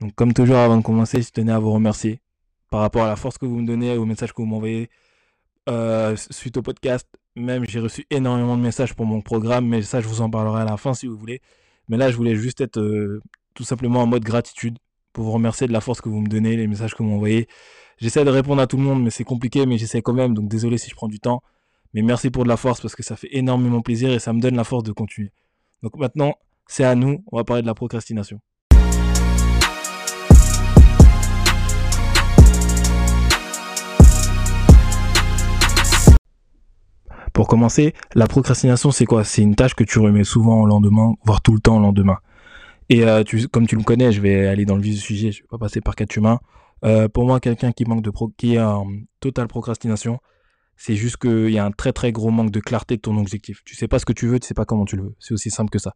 Donc, comme toujours, avant de commencer, je tenais à vous remercier par rapport à la force que vous me donnez, aux messages que vous m'envoyez euh, suite au podcast. Même, j'ai reçu énormément de messages pour mon programme, mais ça, je vous en parlerai à la fin si vous voulez. Mais là, je voulais juste être euh, tout simplement en mode gratitude pour vous remercier de la force que vous me donnez, les messages que vous m'envoyez. J'essaie de répondre à tout le monde, mais c'est compliqué, mais j'essaie quand même. Donc, désolé si je prends du temps. Mais merci pour de la force parce que ça fait énormément plaisir et ça me donne la force de continuer. Donc maintenant, c'est à nous. On va parler de la procrastination. Pour commencer, la procrastination, c'est quoi? C'est une tâche que tu remets souvent au lendemain, voire tout le temps au lendemain. Et euh, comme tu le connais, je vais aller dans le vif du sujet, je vais pas passer par quatre chemins. Euh, pour moi, quelqu'un qui manque de qui est en totale procrastination, c'est juste qu'il y a un très très gros manque de clarté de ton objectif. Tu sais pas ce que tu veux, tu sais pas comment tu le veux. C'est aussi simple que ça.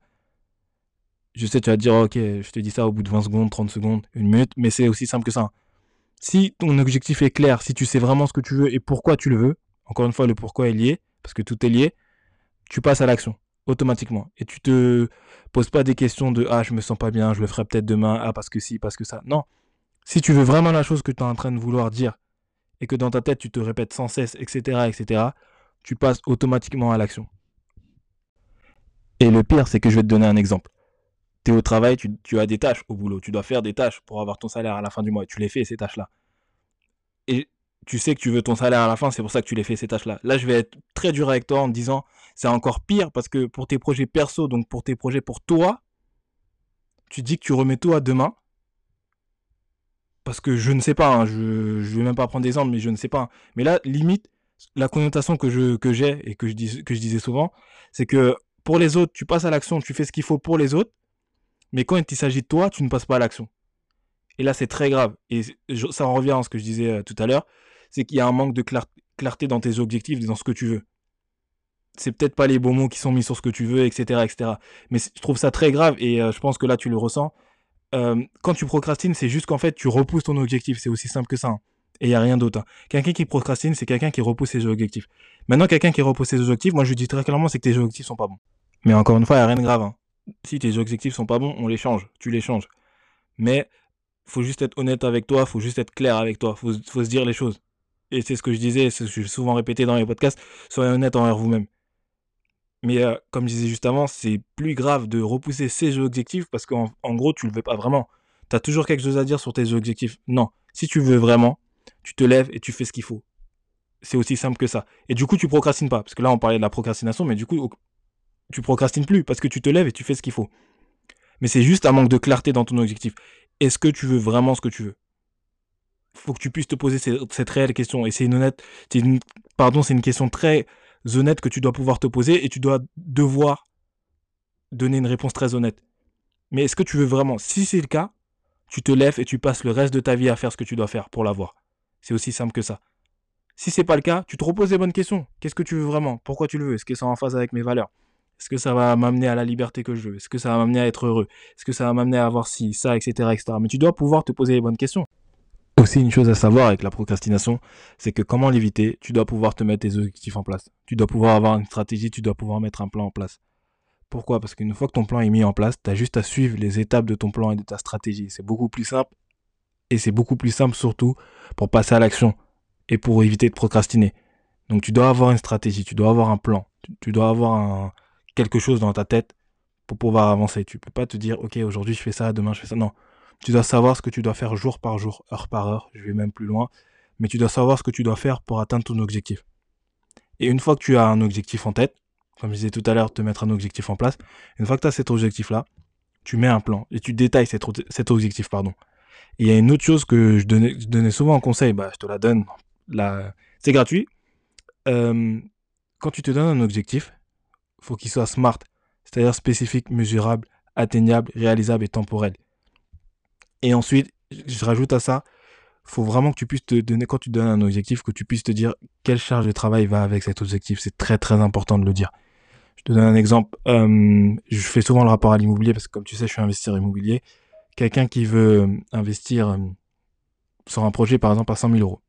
Je sais, tu vas te dire, ok, je te dis ça au bout de 20 secondes, 30 secondes, une minute, mais c'est aussi simple que ça. Si ton objectif est clair, si tu sais vraiment ce que tu veux et pourquoi tu le veux, encore une fois, le pourquoi est lié, parce que tout est lié, tu passes à l'action automatiquement. Et tu te poses pas des questions de ah je me sens pas bien, je le ferai peut-être demain, ah parce que si, parce que ça. Non. Si tu veux vraiment la chose que tu es en train de vouloir dire et que dans ta tête tu te répètes sans cesse, etc., etc., tu passes automatiquement à l'action. Et le pire, c'est que je vais te donner un exemple. Tu es au travail, tu, tu, as des tâches au boulot, tu dois faire des tâches pour avoir ton salaire à la fin du mois, tu les fais ces tâches-là. Et tu sais que tu veux ton salaire à la fin, c'est pour ça que tu les fais ces tâches-là. Là, je vais être très dur avec toi en disant, c'est encore pire parce que pour tes projets perso, donc pour tes projets pour toi, tu dis que tu remets tout à demain. Parce que je ne sais pas, hein, je ne vais même pas prendre d'exemple, mais je ne sais pas. Mais là, limite, la connotation que que j'ai et que je, dis, que je disais souvent, c'est que pour les autres, tu passes à l'action, tu fais ce qu'il faut pour les autres, mais quand il s'agit de toi, tu ne passes pas à l'action. Et là, c'est très grave. Et ça en revient à ce que je disais euh, tout à l'heure c'est qu'il y a un manque de clarté dans tes objectifs, dans ce que tu veux. C'est peut-être pas les bons mots qui sont mis sur ce que tu veux, etc., etc. Mais je trouve ça très grave et euh, je pense que là tu le ressens. Euh, quand tu procrastines, c'est juste qu'en fait tu repousses ton objectif. C'est aussi simple que ça. Hein. Et il y a rien d'autre. Hein. Quelqu'un qui procrastine, c'est quelqu'un qui repousse ses objectifs. Maintenant, quelqu'un qui repousse ses objectifs, moi je dis très clairement, c'est que tes objectifs sont pas bons. Mais encore une fois, il n'y a rien de grave. Hein. Si tes objectifs sont pas bons, on les change. Tu les changes. Mais faut juste être honnête avec toi, faut juste être clair avec toi, faut, faut se dire les choses et c'est ce que je disais, ce que j'ai souvent répété dans les podcasts, soyez honnête envers vous-même. Mais euh, comme je disais juste avant, c'est plus grave de repousser ces objectifs parce qu'en gros, tu le veux pas vraiment. Tu as toujours quelque chose à dire sur tes objectifs. Non, si tu veux vraiment, tu te lèves et tu fais ce qu'il faut. C'est aussi simple que ça. Et du coup, tu procrastines pas. Parce que là, on parlait de la procrastination, mais du coup, tu procrastines plus parce que tu te lèves et tu fais ce qu'il faut. Mais c'est juste un manque de clarté dans ton objectif. Est-ce que tu veux vraiment ce que tu veux? Faut que tu puisses te poser cette, réelle question. Et c'est une honnête, c'est une question très honnête que tu dois pouvoir te poser et tu dois devoir donner une réponse très honnête. Mais est-ce que tu veux vraiment Si c'est le cas, tu te lèves et tu passes le reste de ta vie à faire ce que tu dois faire pour l'avoir? C'est aussi simple que ça. Si c'est pas le cas, tu te reposes les bonnes questions. Qu'est-ce que tu veux vraiment? Pourquoi tu le veux? Est-ce que c'est en phase avec mes valeurs? Est-ce que ça va m'amener à la liberté que je veux? Est-ce que ça va m'amener à être heureux? Est-ce que ça va m'amener à avoir ci, ça, etc., etc. Mais tu dois pouvoir te poser les bonnes questions. Aussi, une chose à savoir avec la procrastination, c'est que comment l'éviter, tu dois pouvoir te mettre tes objectifs en place. Tu dois pouvoir avoir une stratégie, tu dois pouvoir mettre un plan en place. Pourquoi? Parce qu'une fois que ton plan est mis en place, tu as juste à suivre les étapes de ton plan et de ta stratégie. C'est beaucoup plus simple. Et c'est beaucoup plus simple surtout pour passer à l'action et pour éviter de procrastiner. Donc tu dois avoir une stratégie, tu dois avoir un plan, tu, dois avoir quelque chose dans ta tête pour pouvoir avancer. Tu peux pas te dire, ok, aujourd'hui je fais ça, demain je fais ça. Non, tu dois savoir ce que tu dois faire jour par jour, heure par heure, je vais même plus loin, mais tu dois savoir ce que tu dois faire pour atteindre ton objectif. Et une fois que tu as un objectif en tête, comme je disais tout à l'heure, te mettre un objectif en place, une fois que tu as cet objectif-là, tu mets un plan et tu détailles cet, objectif. pardon. Il y a une autre chose que je donnais, souvent en conseil, bah, je te la donne, c'est gratuit. Euh, quand tu te donnes un objectif, faut qu'il soit smart, c'est-à-dire spécifique, mesurable, atteignable, réalisable et temporel. Et ensuite, je rajoute à ça, faut vraiment que tu puisses te donner, quand tu donnes un objectif, que tu puisses te dire quelle charge de travail va avec cet objectif. C'est très très important de le dire. Je te donne un exemple. Euh, je fais souvent le rapport à l'immobilier parce que comme tu sais, je suis investisseur immobilier. Quelqu'un qui veut investir euh, sur un projet, par exemple, à 100 000 euros.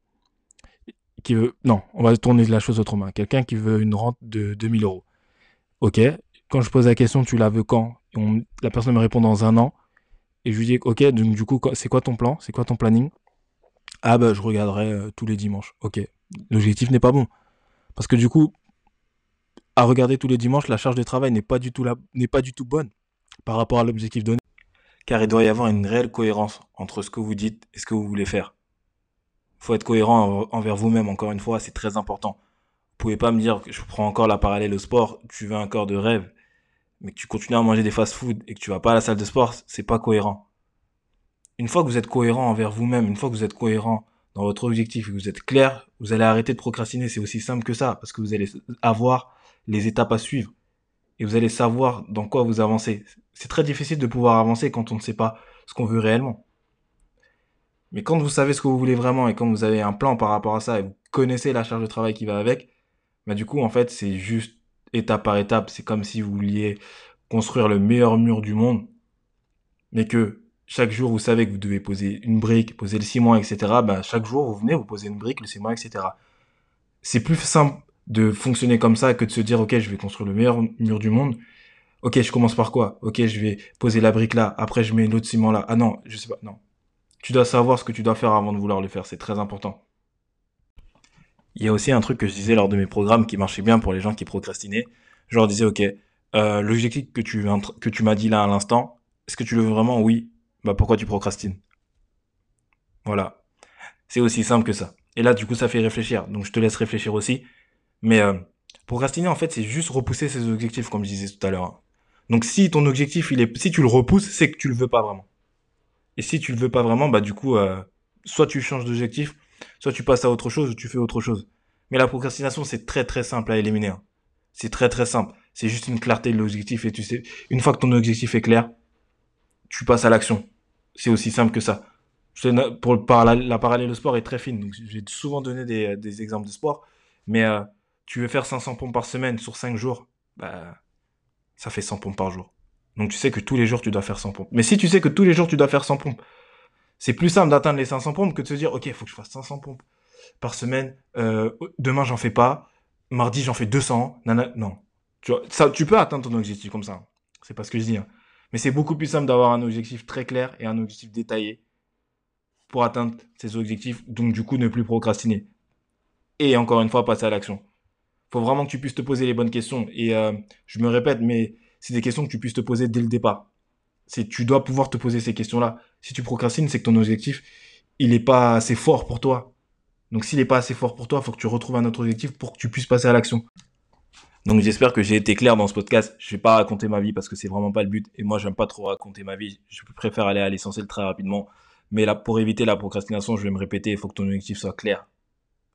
Qui veut, non, on va tourner la chose autrement. Quelqu'un qui veut une rente de 2000 euros. Ok. Quand je pose la question, tu la veux quand? La personne me répond dans un an Et je lui dis, ok, donc du coup, c'est quoi ton plan? C'est quoi ton planning? Ah bah je regarderai euh, tous les dimanches. Ok. L'objectif n'est pas bon. Parce que du coup, à regarder tous les dimanches, la charge de travail n'est pas du tout n'est pas du tout bonne par rapport à l'objectif donné. Car il doit y avoir une réelle cohérence entre ce que vous dites et ce que vous voulez faire. Faut être cohérent envers vous-même, encore une fois, c'est très important. Vous pouvez pas me dire que je prends encore la parallèle au sport, tu veux un corps de rêve, mais que tu continues à manger des fast-food et que tu vas pas à la salle de sport, c'est pas cohérent. Une fois que vous êtes cohérent envers vous-même, une fois que vous êtes cohérent dans votre objectif et que vous êtes clair, vous allez arrêter de procrastiner. C'est aussi simple que ça, parce que vous allez avoir les étapes à suivre et vous allez savoir dans quoi vous avancez. C'est très difficile de pouvoir avancer quand on ne sait pas ce qu'on veut réellement. Mais quand vous savez ce que vous voulez vraiment et quand vous avez un plan par rapport à ça et vous connaissez la charge de travail qui va avec, bah du coup en fait c'est juste étape par étape. C'est comme si vous vouliez construire le meilleur mur du monde, mais que chaque jour vous savez que vous devez poser une brique, poser le ciment, etc. Bah chaque jour vous venez, vous posez une brique, le ciment, etc. C'est plus simple de fonctionner comme ça que de se dire ok je vais construire le meilleur mur du monde. Ok je commence par quoi? Ok je vais poser la brique là, après je mets l'autre ciment là. Ah non, je sais pas, non. Tu dois savoir ce que tu dois faire avant de vouloir le faire, c'est très important. Il y a aussi un truc que je disais lors de mes programmes qui marchait bien pour les gens qui procrastinaient. Je leur disais, ok, euh, l'objectif que tu, que tu m'as dit là à l'instant, est-ce que tu le veux vraiment? Oui. Bah pourquoi tu procrastines? Voilà. C'est aussi simple que ça. Et là, du coup, ça fait réfléchir. Donc je te laisse réfléchir aussi. Mais euh, procrastiner, en fait, c'est juste repousser ses objectifs, comme je disais tout à l'heure. Donc si ton objectif, il est, si tu le repousses, c'est que tu le veux pas vraiment. Et si tu le veux pas vraiment, bah du coup, euh, soit tu changes d'objectif, soit tu passes à autre chose ou tu fais autre chose. Mais la procrastination, c'est très très simple à éliminer. Hein. C'est très très simple. C'est juste une clarté de l'objectif et tu sais, une fois que ton objectif est clair, tu passes à l'action. C'est aussi simple que ça. Pour la, la parallèle au sport est très fine. J'ai souvent donné des, des, exemples de sport, mais euh, tu veux faire 500 pompes par semaine sur 5 jours, bah ça fait 100 pompes par jour. Donc tu sais que tous les jours tu dois faire 100 pompes. Mais si tu sais que tous les jours tu dois faire 100 pompes, c'est plus simple d'atteindre les 500 pompes que de se dire ok, il faut que je fasse 500 pompes par semaine. Euh, demain j'en fais pas. Mardi j'en fais 200. non. Tu, vois, ça, tu peux atteindre ton objectif comme ça. C'est pas ce que je dis. Hein. Mais c'est beaucoup plus simple d'avoir un objectif très clair et un objectif détaillé pour atteindre ces objectifs. Donc du coup ne plus procrastiner. Et encore une fois passer à l'action. Faut vraiment que tu puisses te poser les bonnes questions. Et euh, je me répète, mais c'est des questions que tu puisses te poser dès le départ. Tu dois pouvoir te poser ces questions-là. Si tu procrastines, c'est que ton objectif, il n'est pas assez fort pour toi. Donc s'il n'est pas assez fort pour toi, il faut que tu retrouves un autre objectif pour que tu puisses passer à l'action. Donc j'espère que j'ai été clair dans ce podcast. Je vais pas raconter ma vie parce que c'est vraiment pas le but. Et moi, j'aime pas trop raconter ma vie. Je préfère aller à l'essentiel très rapidement. Mais là, pour éviter la procrastination, je vais me répéter. Il faut que ton objectif soit clair.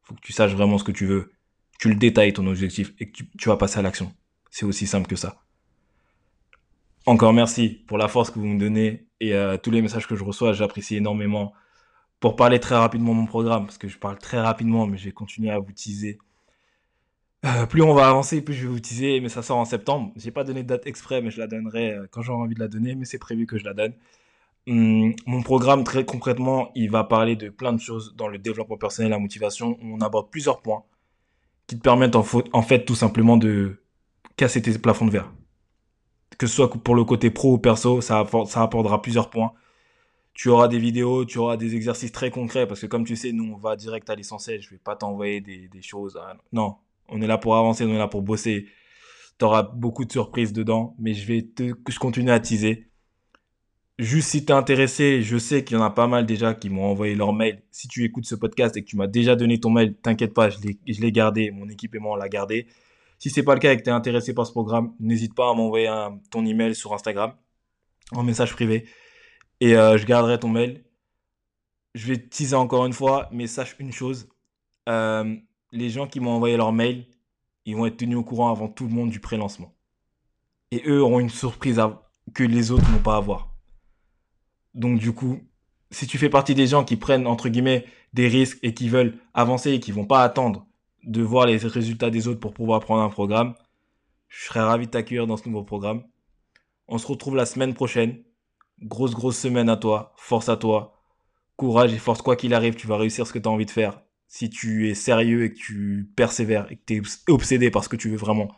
Il faut que tu saches vraiment ce que tu veux. Tu le détailles ton objectif et que tu, tu vas passer à l'action. C'est aussi simple que ça. Encore merci pour la force que vous me donnez et euh, tous les messages que je reçois, j'apprécie énormément. Pour parler très rapidement de mon programme, parce que je parle très rapidement, mais je vais continuer à vous teaser. Euh, plus on va avancer, plus je vais vous teaser, mais ça sort en septembre. J'ai pas donné de date exprès, mais je la donnerai euh, quand j'aurai envie de la donner, mais c'est prévu que je la donne. Hum, mon programme, très concrètement, il va parler de plein de choses dans le développement personnel, la motivation. On aborde plusieurs points qui te permettent en, en fait tout simplement de casser tes plafonds de verre que ce soit pour le côté pro ou perso, ça, ça apportera plusieurs points. Tu auras des vidéos, tu auras des exercices très concrets, parce que comme tu sais, nous, on va direct à l'essentiel. Je vais pas t'envoyer des, choses. Non, on est là pour avancer, on est là pour bosser. Tu auras beaucoup de surprises dedans, mais je vais te, je continue à teaser. Juste si tu es intéressé, je sais qu'il y en a pas mal déjà qui m'ont envoyé leur mail. Si tu écoutes ce podcast et que tu m'as déjà donné ton mail, t'inquiète pas, je l'ai gardé, mon équipe et moi on l'a gardé. Si c'est pas le cas et que tu es intéressé par ce programme, n'hésite pas à m'envoyer ton email sur Instagram en message privé et euh, je garderai ton mail. Je vais teaser encore une fois, mais sache une chose euh, les gens qui m'ont envoyé leur mail, ils vont être tenus au courant avant tout le monde du pré-lancement. Et eux auront une surprise que les autres n'ont pas à avoir. Donc du coup, si tu fais partie des gens qui prennent entre guillemets des risques et qui veulent avancer et qui vont pas attendre de voir les résultats des autres pour pouvoir prendre un programme. Je serais ravi de t'accueillir dans ce nouveau programme. On se retrouve la semaine prochaine. Grosse, grosse semaine à toi. Force à toi. Courage et force, quoi qu'il arrive, tu vas réussir ce que tu as envie de faire. Si tu es sérieux et que tu persévères et que tu es obsédé par ce que tu veux vraiment,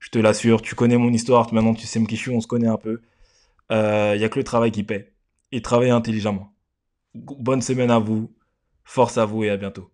je te l'assure, tu connais mon histoire, maintenant tu sais me qui je suis, on se connaît un peu. Il euh, y a que le travail qui paie. et travaillez intelligemment. Bonne semaine à vous, force à vous et à bientôt.